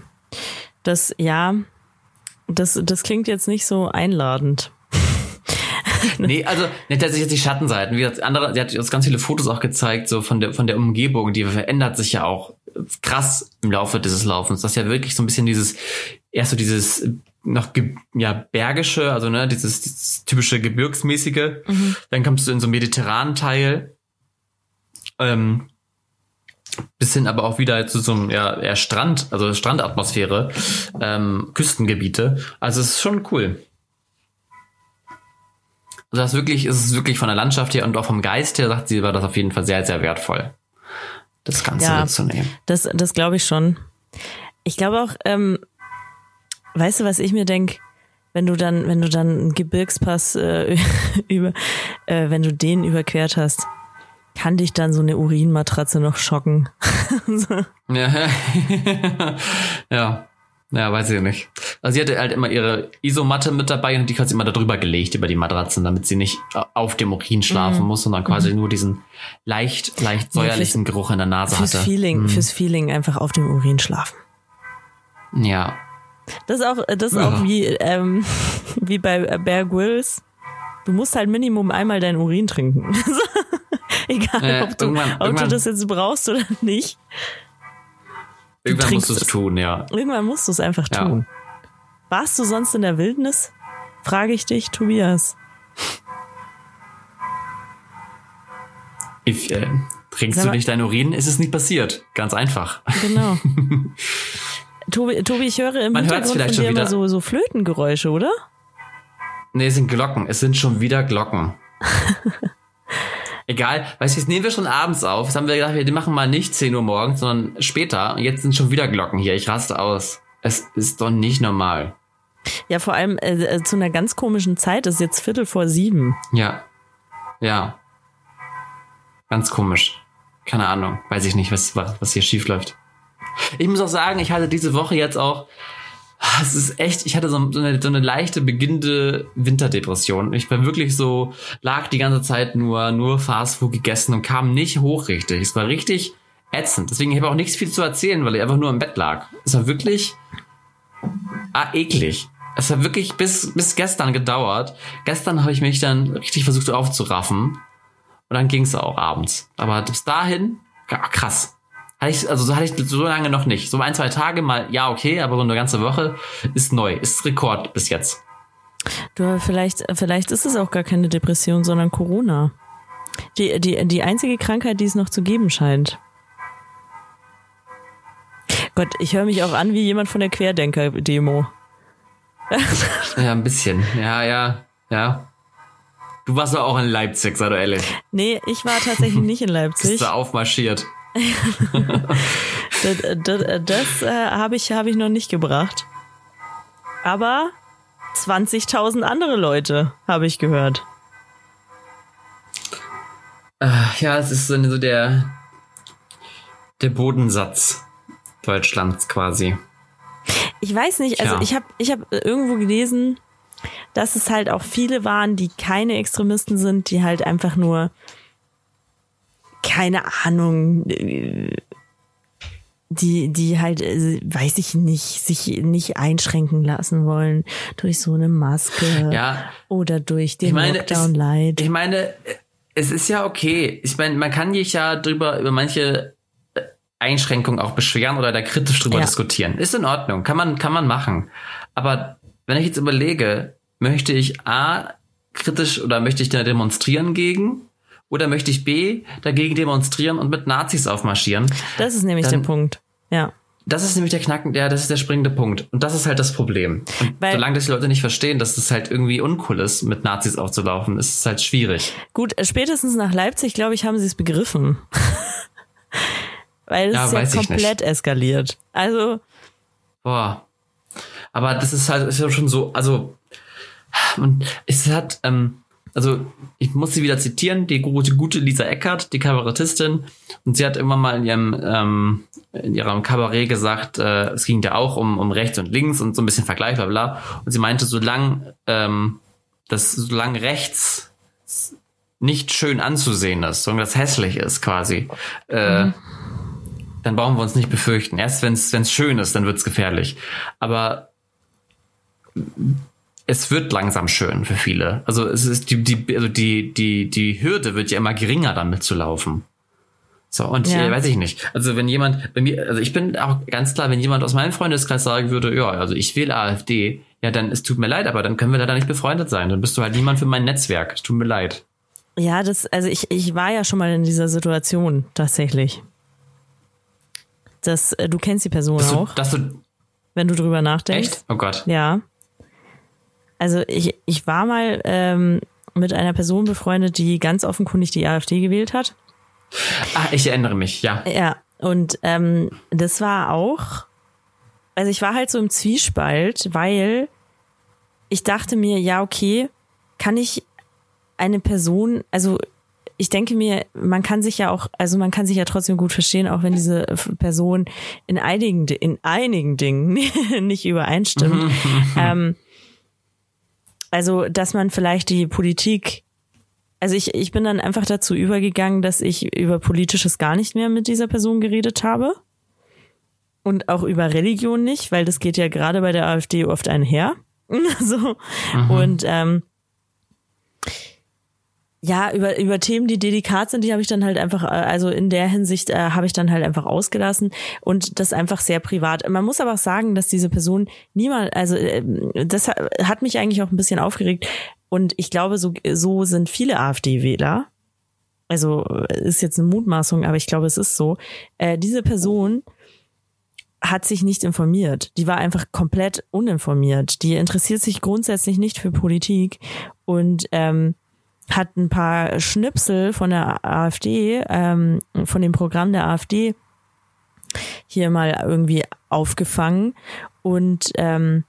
Das, ja, das, das klingt jetzt nicht so einladend. nee, also nicht tatsächlich die Schattenseiten. Wie gesagt, andere, sie hat uns ganz viele Fotos auch gezeigt, so von der von der Umgebung, die verändert sich ja auch krass im Laufe dieses Laufens. Das ist ja wirklich so ein bisschen dieses, erst so dieses noch ja bergische, also ne, dieses, dieses typische gebirgsmäßige. Mhm. Dann kommst du in so einen mediterranen Teil. Ähm, bis hin aber auch wieder zu so einem ja, eher Strand, also Strandatmosphäre, ähm, Küstengebiete. Also es ist schon cool. Also das wirklich, ist es wirklich von der Landschaft her und auch vom Geist her, sagt sie, war das auf jeden Fall sehr, sehr wertvoll, das Ganze ja, mitzunehmen. Das, das glaube ich schon. Ich glaube auch, ähm, weißt du, was ich mir denke? Wenn du dann, wenn du dann einen Gebirgspass äh, über, äh, wenn du den überquert hast, kann dich dann so eine Urinmatratze noch schocken. so. Ja. ja. Ja, weiß ich nicht. Also sie hatte halt immer ihre Isomatte mit dabei und die hat sie immer darüber gelegt, über die Matratzen, damit sie nicht auf dem Urin schlafen mhm. muss, sondern quasi mhm. nur diesen leicht, leicht säuerlichen ja, Geruch in der Nase fürs hatte. Feeling, mhm. Fürs Feeling einfach auf dem Urin schlafen. Ja. Das ist auch, das ist ja. auch wie, ähm, wie bei Bear Grylls. Du musst halt Minimum einmal dein Urin trinken. Egal, äh, ob, du, irgendwann, ob du das jetzt brauchst oder nicht. Irgendwann musst du es tun, ja. Irgendwann musst du es einfach ja. tun. Warst du sonst in der Wildnis? Frage ich dich, Tobias. Ich, äh, trinkst du nicht dein Urin? Ist es nicht passiert. Ganz einfach. Genau. Tobi, Tobi, ich höre im Man Hintergrund vielleicht von dir immer so, so Flötengeräusche, oder? Nee, es sind Glocken. Es sind schon wieder Glocken. Egal, weißt du, jetzt nehmen wir schon abends auf. Jetzt haben wir gedacht, wir machen mal nicht 10 Uhr morgens, sondern später. Und jetzt sind schon wieder Glocken hier. Ich raste aus. Es ist doch nicht normal. Ja, vor allem äh, äh zu einer ganz komischen Zeit. Es ist jetzt Viertel vor sieben. Ja. Ja. Ganz komisch. Keine Ahnung. Weiß ich nicht, was, was hier schief läuft. Ich muss auch sagen, ich hatte diese Woche jetzt auch es ist echt, ich hatte so, so, eine, so eine leichte beginnende Winterdepression. Ich war wirklich so, lag die ganze Zeit nur, nur Fastfood gegessen und kam nicht hoch richtig. Es war richtig ätzend. Deswegen habe ich auch nichts viel zu erzählen, weil ich einfach nur im Bett lag. Es war wirklich ah, eklig. Es hat wirklich bis, bis gestern gedauert. Gestern habe ich mich dann richtig versucht aufzuraffen. Und dann ging es auch abends. Aber bis dahin, krass. Hatte ich, also so hatte ich so lange noch nicht. So ein, zwei Tage mal, ja, okay, aber so eine ganze Woche ist neu, ist Rekord bis jetzt. Du, vielleicht, vielleicht ist es auch gar keine Depression, sondern Corona. Die, die, die einzige Krankheit, die es noch zu geben scheint. Gott, ich höre mich auch an wie jemand von der Querdenker-Demo. ja, ein bisschen. Ja, ja, ja. Du warst doch auch in Leipzig, sei doch ehrlich. Nee, ich war tatsächlich nicht in Leipzig. Bist du aufmarschiert? Das das, das äh, habe ich, hab ich noch nicht gebracht. Aber 20.000 andere Leute habe ich gehört. Äh, ja, es ist so der, der Bodensatz Deutschlands quasi. Ich weiß nicht, also ich habe ich hab irgendwo gelesen, dass es halt auch viele waren, die keine Extremisten sind, die halt einfach nur keine Ahnung, die, die halt, äh, weiß ich nicht, sich nicht einschränken lassen wollen durch so eine Maske ja, oder durch den ich meine, Lockdown Light. Ich meine, es ist ja okay. Ich meine, man kann sich ja drüber, über manche äh, Einschränkungen auch beschweren oder da kritisch drüber ja. diskutieren. Ist in Ordnung. Kann man, kann man machen. Aber wenn ich jetzt überlege, möchte ich A, kritisch oder möchte ich da demonstrieren gegen? Oder möchte ich B dagegen demonstrieren und mit Nazis aufmarschieren? Das ist nämlich dann, der Punkt. Ja. Das ist nämlich der Knacken, der, das ist der springende Punkt. Und das ist halt das Problem. Und Weil- solange das die Leute nicht verstehen, dass das halt irgendwie uncool ist, mit Nazis aufzulaufen, ist es halt schwierig. Gut, äh, spätestens nach Leipzig, glaube ich, haben sie es begriffen. Weil es Ja, ist ja komplett eskaliert. Also, Boah. Aber das ist halt ist ja schon so, also und es hat, ähm, also ich muss sie wieder zitieren, die gute, gute Lisa Eckert, die Kabarettistin, und sie hat immer mal in ihrem ähm, in ihrem Kabarett gesagt, äh, es ging ja auch um, um rechts und links und so ein bisschen Vergleich, bla bla. Und sie meinte, solange ähm, das solange rechts nicht schön anzusehen ist, sondern das hässlich ist quasi, äh, dann brauchen wir uns nicht befürchten. Erst wenn es schön ist, dann wird's gefährlich. Aber es wird langsam schön für viele. Also es ist die, die, also die, die, die Hürde wird ja immer geringer, damit zu laufen. So, und Ja. äh, weiß ich nicht. Also wenn jemand, bei mir, also ich bin auch ganz klar, wenn jemand aus meinem Freundeskreis sagen würde, ja, also ich wähle AfD, ja, dann es tut mir leid, aber dann können wir leider nicht befreundet sein. Dann bist du halt niemand für mein Netzwerk. Es tut mir leid. ja, das, also ich, ich war ja schon mal in dieser Situation tatsächlich. Das, äh, du kennst die Person Dass du, auch, dass du, wenn du drüber nachdenkst. echt? Oh Gott. Ja. Also ich, ich war mal ähm, mit einer Person befreundet, die ganz offenkundig die AfD gewählt hat. Ah, ich erinnere mich, ja. Ja, und ähm, das war auch, also ich war halt so im Zwiespalt, weil ich dachte mir, ja, okay, kann ich eine Person, also ich denke mir, man kann sich ja auch, also man kann sich ja trotzdem gut verstehen, auch wenn diese Person in einigen, in einigen Dingen nicht übereinstimmt. ähm, also, dass man vielleicht die Politik also ich, ich bin dann einfach dazu übergegangen, dass ich über Politisches gar nicht mehr mit dieser Person geredet habe. Und auch über Religion nicht, weil das geht ja gerade bei der AfD oft einher. so. Und ähm, ja, über, über Themen, die delikat sind, die habe ich dann halt einfach, äh, also in der Hinsicht äh, habe ich dann halt einfach ausgelassen und das einfach sehr privat. Man muss aber auch sagen, dass diese Person niemand, also äh, das ha- hat mich eigentlich auch ein bisschen aufgeregt und ich glaube, so, so sind viele AfD-Wähler. Also äh, ist jetzt eine Mutmaßung, aber ich glaube, es ist so. Äh, diese Person hat sich nicht informiert. Die war einfach komplett uninformiert. Die interessiert sich grundsätzlich nicht für Politik und ähm, hat ein paar Schnipsel von der AfD, ähm, von dem Programm der AfD hier mal irgendwie aufgefangen und ähm,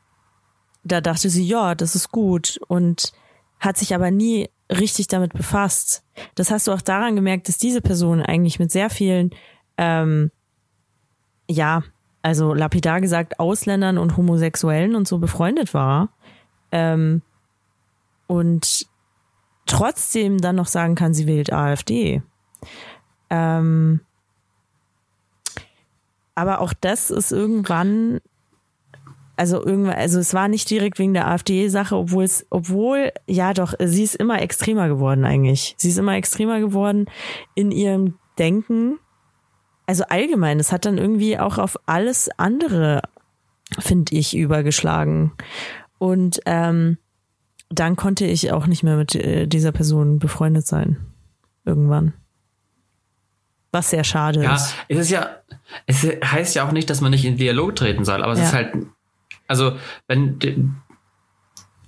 da dachte sie, ja, das ist gut und hat sich aber nie richtig damit befasst. Das hast du auch daran gemerkt, dass diese Person eigentlich mit sehr vielen, ähm, ja, also lapidar gesagt, Ausländern und Homosexuellen und so befreundet war. Ähm, und trotzdem dann noch sagen kann, sie wählt AfD. Ähm, aber auch das ist irgendwann, also irgendwann, also es war nicht direkt wegen der AfD-Sache, obwohl es, obwohl, ja doch, sie ist immer extremer geworden eigentlich. Sie ist immer extremer geworden in ihrem Denken. Also allgemein, es hat dann irgendwie auch auf alles andere, finde ich, übergeschlagen. Und ähm, dann konnte ich auch nicht mehr mit äh, dieser Person befreundet sein. Irgendwann. Was sehr schade Ja, ist. es ist ja, es heißt ja auch nicht, dass man nicht in Dialog treten soll, aber es Ja. ist halt, also wenn die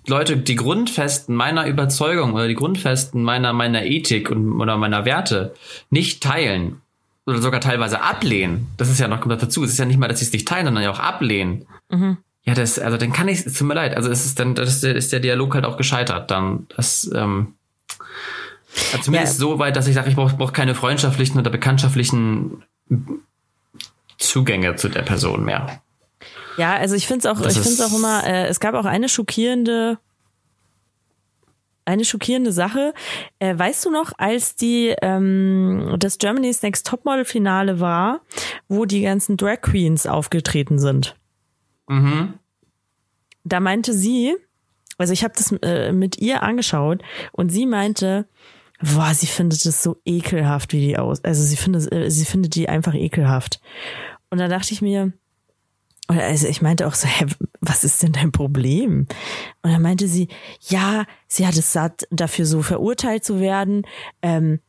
Leute die Grundfesten meiner Überzeugung oder die Grundfesten meiner meiner Ethik und oder meiner Werte nicht teilen oder sogar teilweise ablehnen, das ist ja noch kommt noch dazu. Es ist ja nicht mal, dass sie es nicht teilen, sondern ja auch ablehnen. Ja, das, also dann kann ich, es tut mir leid, also es ist dann, das ist der, Dialog halt auch gescheitert. Dann das, ähm, also zumindest Ja. so weit, dass ich sage, ich brauche brauch keine freundschaftlichen oder bekanntschaftlichen Zugänge zu der Person mehr. Ja, also ich finde es auch, Das ich finde auch immer, äh, es gab auch eine schockierende, eine schockierende Sache. Äh, weißt du noch, als die ähm, das Germany's Next Topmodel Finale war, wo die ganzen Drag Queens aufgetreten sind? Mhm. Da meinte sie, also ich habe das äh, mit ihr angeschaut und sie meinte, boah, sie findet es so ekelhaft, wie die aus, also sie findet, äh, sie findet die einfach ekelhaft. Und da dachte ich mir, oder also ich meinte auch so, hä, was ist denn dein Problem? Und dann meinte sie, ja, sie hat es satt, dafür so verurteilt zu werden. Ähm,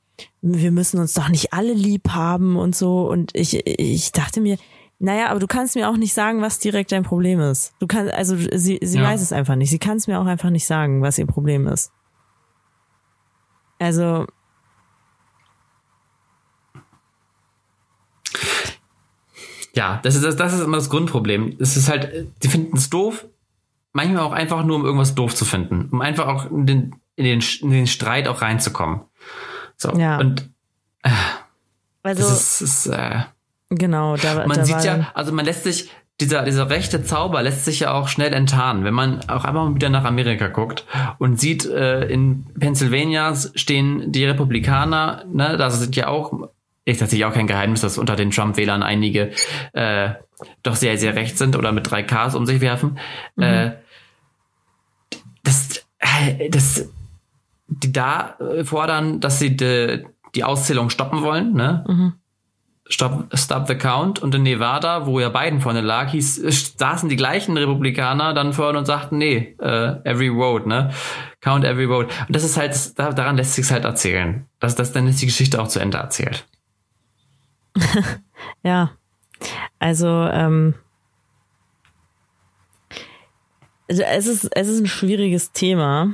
wir müssen uns doch nicht alle lieb haben und so. Und ich, ich dachte mir, Naja, aber du kannst mir auch nicht sagen, was direkt dein Problem ist. Du kannst, also sie, sie Ja. weiß es einfach nicht. Sie kann es mir auch einfach nicht sagen, was ihr Problem ist. Also, Ja, das ist, das, das ist immer das Grundproblem. Es ist halt, äh, die finden es doof, manchmal auch einfach nur, um irgendwas doof zu finden, um einfach auch in den, in den, in den Streit auch reinzukommen. So, Ja. und also das ist, ist äh, genau, da, man da sieht ja, also man lässt sich, dieser, dieser rechte Zauber lässt sich ja auch schnell enttarnen, wenn man auch einmal mal wieder nach Amerika guckt und sieht, äh, in Pennsylvania stehen die Republikaner, ne, da sind ja auch, ist tatsächlich auch kein Geheimnis, dass unter den Trump-Wählern einige äh, doch sehr, sehr recht sind oder mit drei Ks um sich werfen. Äh, das, äh, das, die da äh, fordern, dass sie die, die Auszählung stoppen wollen, ne? Stop, Stop the Count. Und in Nevada, wo ja Biden vorne lag, hieß, saßen die gleichen Republikaner dann vorne und sagten, nee, äh, every vote, ne? Count every vote. Und das ist halt, da, daran lässt sich's halt erzählen. Das, das, dann ist die Geschichte auch zu Ende erzählt. Ja, also ähm, also es ist es ist ein schwieriges Thema.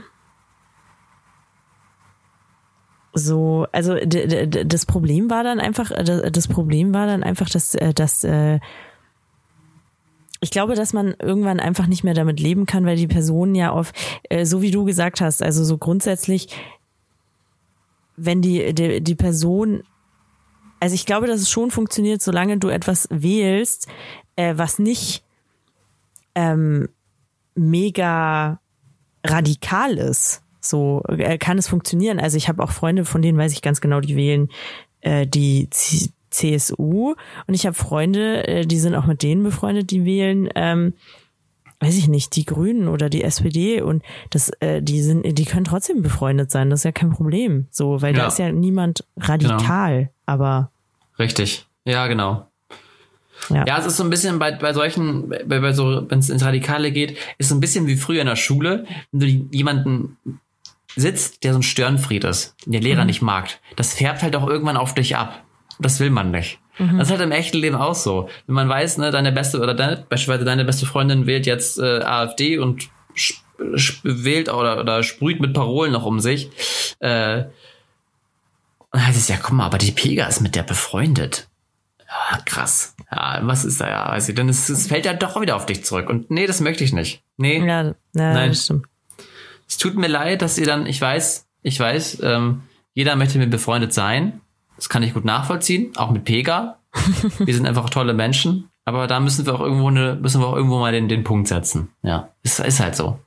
So, also das Problem war dann einfach, äh, das Problem war dann einfach, dass äh, dass äh, ich glaube, dass man irgendwann einfach nicht mehr damit leben kann, weil die Person ja auf, so wie du gesagt hast, also so grundsätzlich, wenn die, die, die Person also ich glaube, dass es schon funktioniert, solange du etwas wählst, äh, was nicht ähm, mega radikal ist. So äh, kann es funktionieren. Also ich habe auch Freunde, von denen weiß ich ganz genau, die wählen äh, die C CSU und ich habe Freunde, äh, die sind auch mit denen befreundet, die wählen, ähm, weiß ich nicht, die Grünen oder die SPD und das, äh, die sind, die können trotzdem befreundet sein. Das ist ja kein Problem. So, weil da Ja. ist ja niemand radikal. Aber Richtig. Ja, genau. Ja. Ja, es ist so ein bisschen bei, bei solchen, bei, bei so, wenn es ins Radikale geht, ist so ein bisschen wie früher in der Schule, wenn du jemanden sitzt, der so ein Störenfried ist, den der Lehrer nicht mag. Das färbt halt auch irgendwann auf dich ab. Das will man nicht. Das ist halt im echten Leben auch so. Wenn man weiß, ne, deine beste oder deine, beispielsweise deine beste Freundin wählt jetzt äh, AfD und wählt oder, oder sprüht mit Parolen noch um sich, äh, und dann heißt es ja, guck mal, aber die Pega ist mit der befreundet. Ja, krass. Ja, was ist da ja? Weiß ich, denn es, es fällt ja doch wieder auf dich zurück. Und nee, das möchte ich nicht. Nee, ja, ja Nein. das stimmt. Es tut mir leid, dass ihr dann, ich weiß, ich weiß, ähm, jeder möchte mit befreundet sein. Das kann ich gut nachvollziehen, auch mit Pega. wir sind einfach tolle Menschen. Aber da müssen wir auch irgendwo eine, müssen wir auch irgendwo mal den, den Punkt setzen. Ja, ist, ist halt so.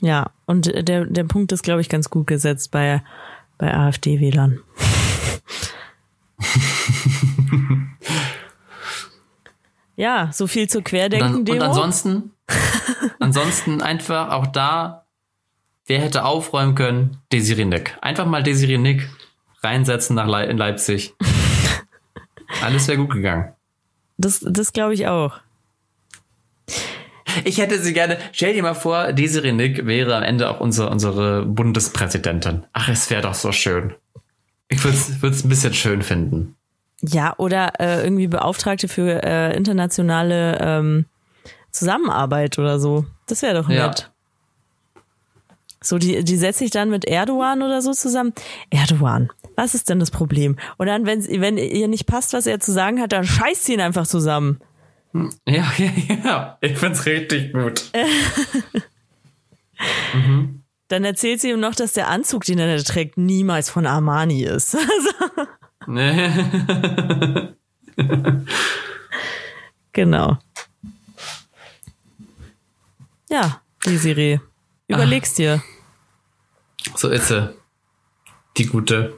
Ja, und der, der Punkt ist, glaube ich, ganz gut gesetzt bei, bei AfD-Wählern. ja, so viel zu Und, dann, und ansonsten, ansonsten einfach auch da, wer hätte aufräumen können? Desiree Nick. Einfach mal Desiree Nick reinsetzen nach Lei- in Leipzig. Alles wäre gut gegangen. Das, das glaube ich auch. Ich hätte sie gerne, stell dir mal vor, Desiree Nick wäre am Ende auch unsere, unsere Bundespräsidentin. Ach, es wäre doch so schön. Ich würde es ein bisschen schön finden. Ja, oder äh, irgendwie Beauftragte für äh, internationale ähm, Zusammenarbeit oder so. Das wäre doch Ja. So, die, die setzt sich dann mit Erdogan oder so zusammen. Erdogan, was ist denn das Problem? Und dann, wenn, wenn ihr nicht passt, was er zu sagen hat, dann scheißt sie ihn einfach zusammen. Ja, ja, ja. Ich find's richtig gut. Dann erzählt sie ihm noch, dass der Anzug, den er trägt, niemals von Armani ist. Nee. genau. Ja, Desiree. Überleg's dir. So ist sie. Die gute.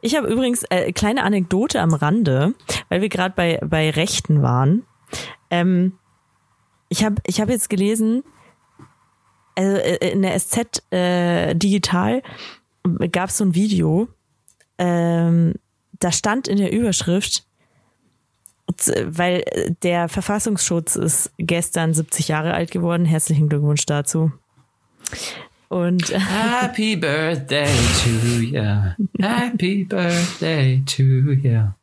Ich habe übrigens äh, kleine Anekdote am Rande, weil wir gerade bei, bei Rechten waren. Ähm, ich habe ich hab jetzt gelesen, also äh, in der SZ äh, Digital gab es so ein Video, ähm, da stand in der Überschrift, weil der Verfassungsschutz ist gestern 70 Jahre alt geworden. Herzlichen Glückwunsch dazu. Und Happy Birthday to ya. Happy Birthday to ya.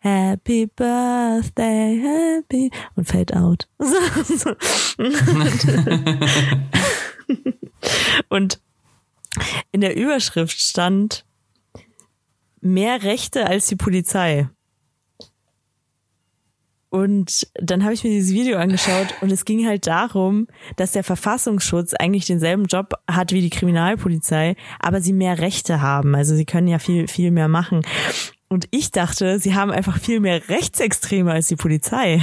Happy Birthday, Happy und Fade out. und in der Überschrift stand mehr Rechte als die Polizei. Und dann habe ich mir dieses Video angeschaut und es ging halt darum, dass der Verfassungsschutz eigentlich denselben Job hat wie die Kriminalpolizei, aber sie mehr Rechte haben. Also sie können ja viel, viel mehr machen. Und ich dachte, sie haben einfach viel mehr Rechtsextreme als die Polizei.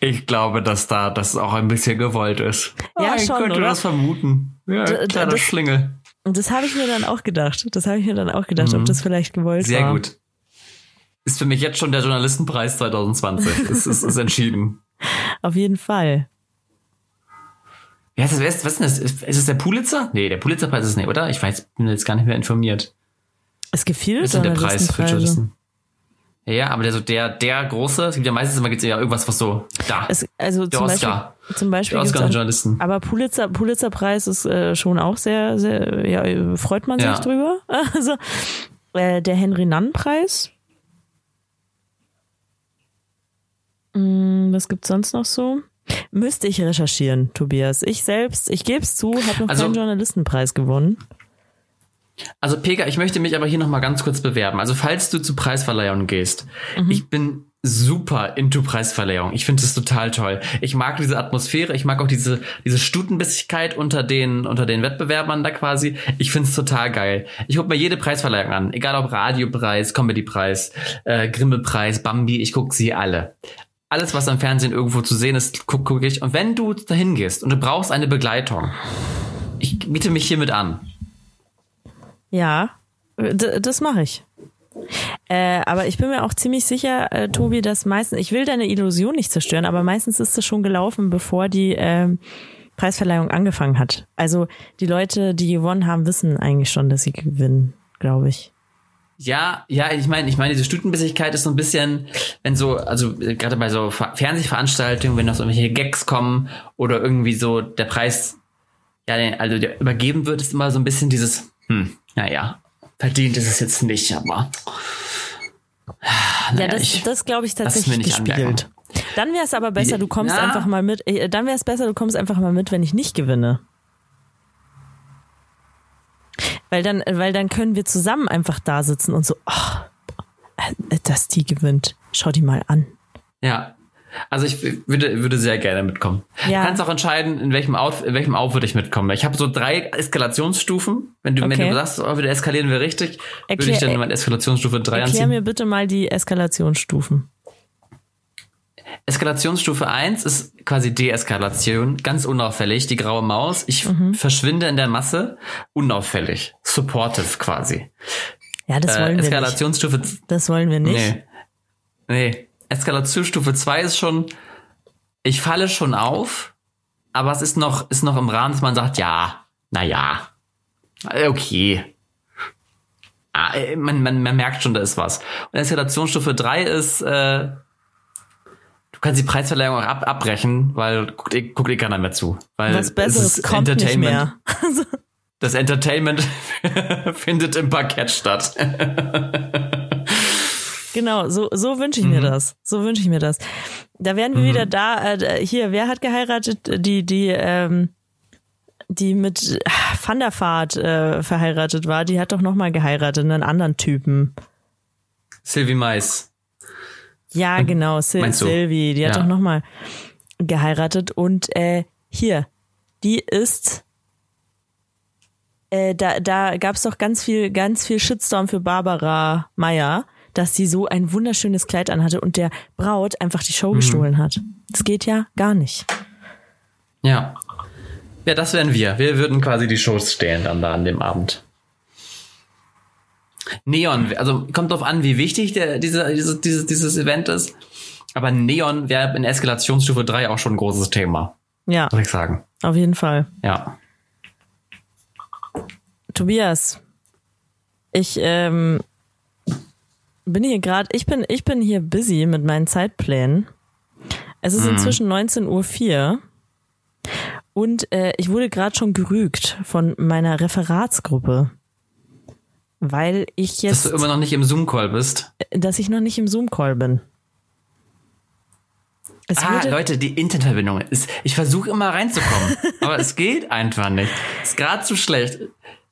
Ich glaube, dass da das auch ein bisschen gewollt ist. Ja, oh, ich schon, könnte oder? das vermuten. Ja, D- kleiner das- Schlingel. Und das habe ich mir dann auch gedacht. Das habe ich mir dann auch gedacht, ob Mhm. das vielleicht gewollt Sehr war. gut. Ist für mich jetzt schon der Journalistenpreis 2020. es ist, ist entschieden. Auf jeden Fall. Ja, ist das, was ist denn das? Ist, ist es der Pulitzer? Nee, der Pulitzerpreis ist es nicht, oder? Ich weiß, bin jetzt gar nicht mehr informiert. Es gibt viele Was ist denn der Preis für. Journalisten? Ja, aber der so der der große, es gibt ja meistens immer gibt's ja irgendwas, was so da. Es, also Der zum Beispiel, Oscar. zum Beispiel der Oscar auch, Journalisten. aber Pulitzer, Pulitzerpreis ist äh, schon auch sehr, sehr, ja, äh, freut man sich Ja. drüber. Also äh, der Henry Nann Preis. Hm, was gibt's sonst noch so? Müsste ich recherchieren, Tobias. Ich selbst, ich gebe es zu, habe noch Also- keinen Journalistenpreis gewonnen. Also Pega, ich möchte mich aber hier nochmal ganz kurz bewerben. Also falls du zu Preisverleihungen gehst, ich bin super into Preisverleihung. Ich finde es total toll. Ich mag diese Atmosphäre, ich mag auch diese, diese Stutenbissigkeit unter den, unter den Wettbewerbern da quasi. Ich finde es total geil. Ich gucke mir jede Preisverleihung an, egal ob Radiopreis, Comedypreis, äh, Grimme-Preis, Bambi, ich gucke sie alle. Alles, was am Fernsehen irgendwo zu sehen ist, gucke guck ich. Und wenn du dahin gehst und du brauchst eine Begleitung, ich biete mich hiermit an. Ja, äh, das mache ich. Äh, aber ich bin mir auch ziemlich sicher, äh, Tobi, dass meistens, ich will deine Illusion nicht zerstören, aber meistens ist das schon gelaufen, bevor die ähm, Preisverleihung angefangen hat. Also die Leute, die gewonnen haben, wissen eigentlich schon, dass sie gewinnen, glaube ich. Ja, ja, ich meine, ich meine, diese Stutenbissigkeit ist so ein bisschen, wenn so, also gerade bei so Ver- Fernsehveranstaltungen, wenn noch so irgendwelche Gags kommen oder irgendwie so der Preis, ja, also der übergeben wird, ist immer so ein bisschen dieses, hm, naja, verdient ist es jetzt nicht, aber ja, naja, das, ich- das glaube ich tatsächlich nicht gespiegelt. Dann wäre es aber besser, du kommst Ja. einfach mal mit. Äh, dann wäre es besser, du kommst einfach mal mit, wenn ich nicht gewinne. Weil dann, weil dann können wir zusammen einfach da sitzen und so, oh, dass die gewinnt. Schau die mal an. ja. Also ich würde, würde sehr gerne mitkommen. Ja. Du kannst auch entscheiden, in welchem Out, in welchem Out würde ich mitkommen. Ich habe so drei Eskalationsstufen. Wenn du, wenn Okay. du sagst, oh, wieder eskalieren wir richtig, würde Erklär- ich dann mal Eskalationsstufe 3 Erklär anziehen. mir bitte mal die Eskalationsstufen. Eskalationsstufe 1 ist quasi Deeskalation, ganz unauffällig, die graue Maus. Ich Mhm. verschwinde in der Masse, unauffällig, supportive quasi. Ja, das Äh, wollen wir nicht. Eskalationsstufe, Das wollen wir nicht. nee, nee. Eskalationsstufe 2 ist schon, ich falle schon auf, aber es ist noch, ist noch im Rahmen, dass man sagt, ja, na ja, äh, okay. Ah, äh, man, man, man merkt schon, da ist was. Und Eskalationsstufe 3 ist, äh, du kannst die Preisverleihung auch ab, abbrechen, weil guckt eh, guckt eh keiner mehr zu. Weil Was es Besseres ist kommt nicht Entertainment. mehr. Das Entertainment findet im Parkett statt. Genau, so, so wünsche ich mir das. So wünsche ich mir das. Da wären wir wieder da. Äh, hier, wer hat geheiratet? Die, die, ähm, die mit ah, Van der Vaart äh, verheiratet war, die hat doch nochmal geheiratet, einen anderen Typen. Sylvie Mais. Ja, genau, Sil? Sylvie, die hat Ja. doch nochmal geheiratet. Und äh, hier, die ist. Äh, da da gab es doch ganz viel, ganz viel Shitstorm für Barbara Meyer, dass sie so ein wunderschönes Kleid anhatte und der Braut einfach die Mhm. Show gestohlen hat. Das geht ja gar nicht. Ja. Ja, das wären wir. Wir würden quasi die Shows stehlen dann da an dem Abend. Neon, also kommt drauf an, wie wichtig der, diese, dieses, dieses, dieses Event ist. Aber Neon wäre in Eskalationsstufe 3 auch schon ein großes Thema, Ja, muss ich sagen. auf jeden Fall. Ja. Tobias, ich ähm, bin hier gerade, ich bin, ich bin hier busy mit meinen Zeitplänen. Es ist inzwischen 19.04 Uhr und äh, ich wurde gerade schon gerügt von meiner Referatsgruppe. Weil ich jetzt, Dass du immer noch nicht im Zoom-Call bist. dass ich noch nicht im Zoom-Call bin. Es Ah, Leute, die Internetverbindung ist. Ich versuche immer reinzukommen, aber es geht einfach nicht. Ist gerade zu schlecht.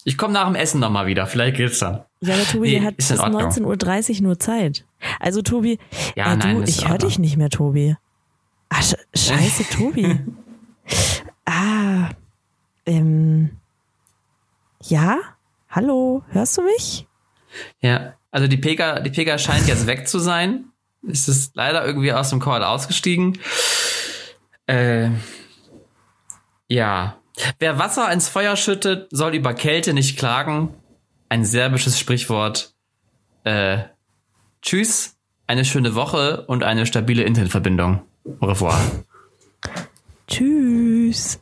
Ich komme nach dem Essen nochmal wieder. Vielleicht geht's dann. ja, aber Tobi, Nee, der hat bis in Ordnung. 19.30 Uhr nur Zeit. Also Tobi, Ja, äh, du, nein, ist ich höre dich nicht mehr, Tobi. Ah, sch scheiße, Tobi. ah, ähm, ja? Hallo, hörst du mich? Ja, also die Pega, die Pega scheint jetzt weg zu sein. Es ist leider irgendwie aus dem Call ausgestiegen. Äh, ja. Wer Wasser ins Feuer schüttet, soll über Kälte nicht klagen. Ein serbisches Sprichwort. Äh, tschüss, eine schöne Woche und eine stabile Internetverbindung. Au revoir. Tschüss.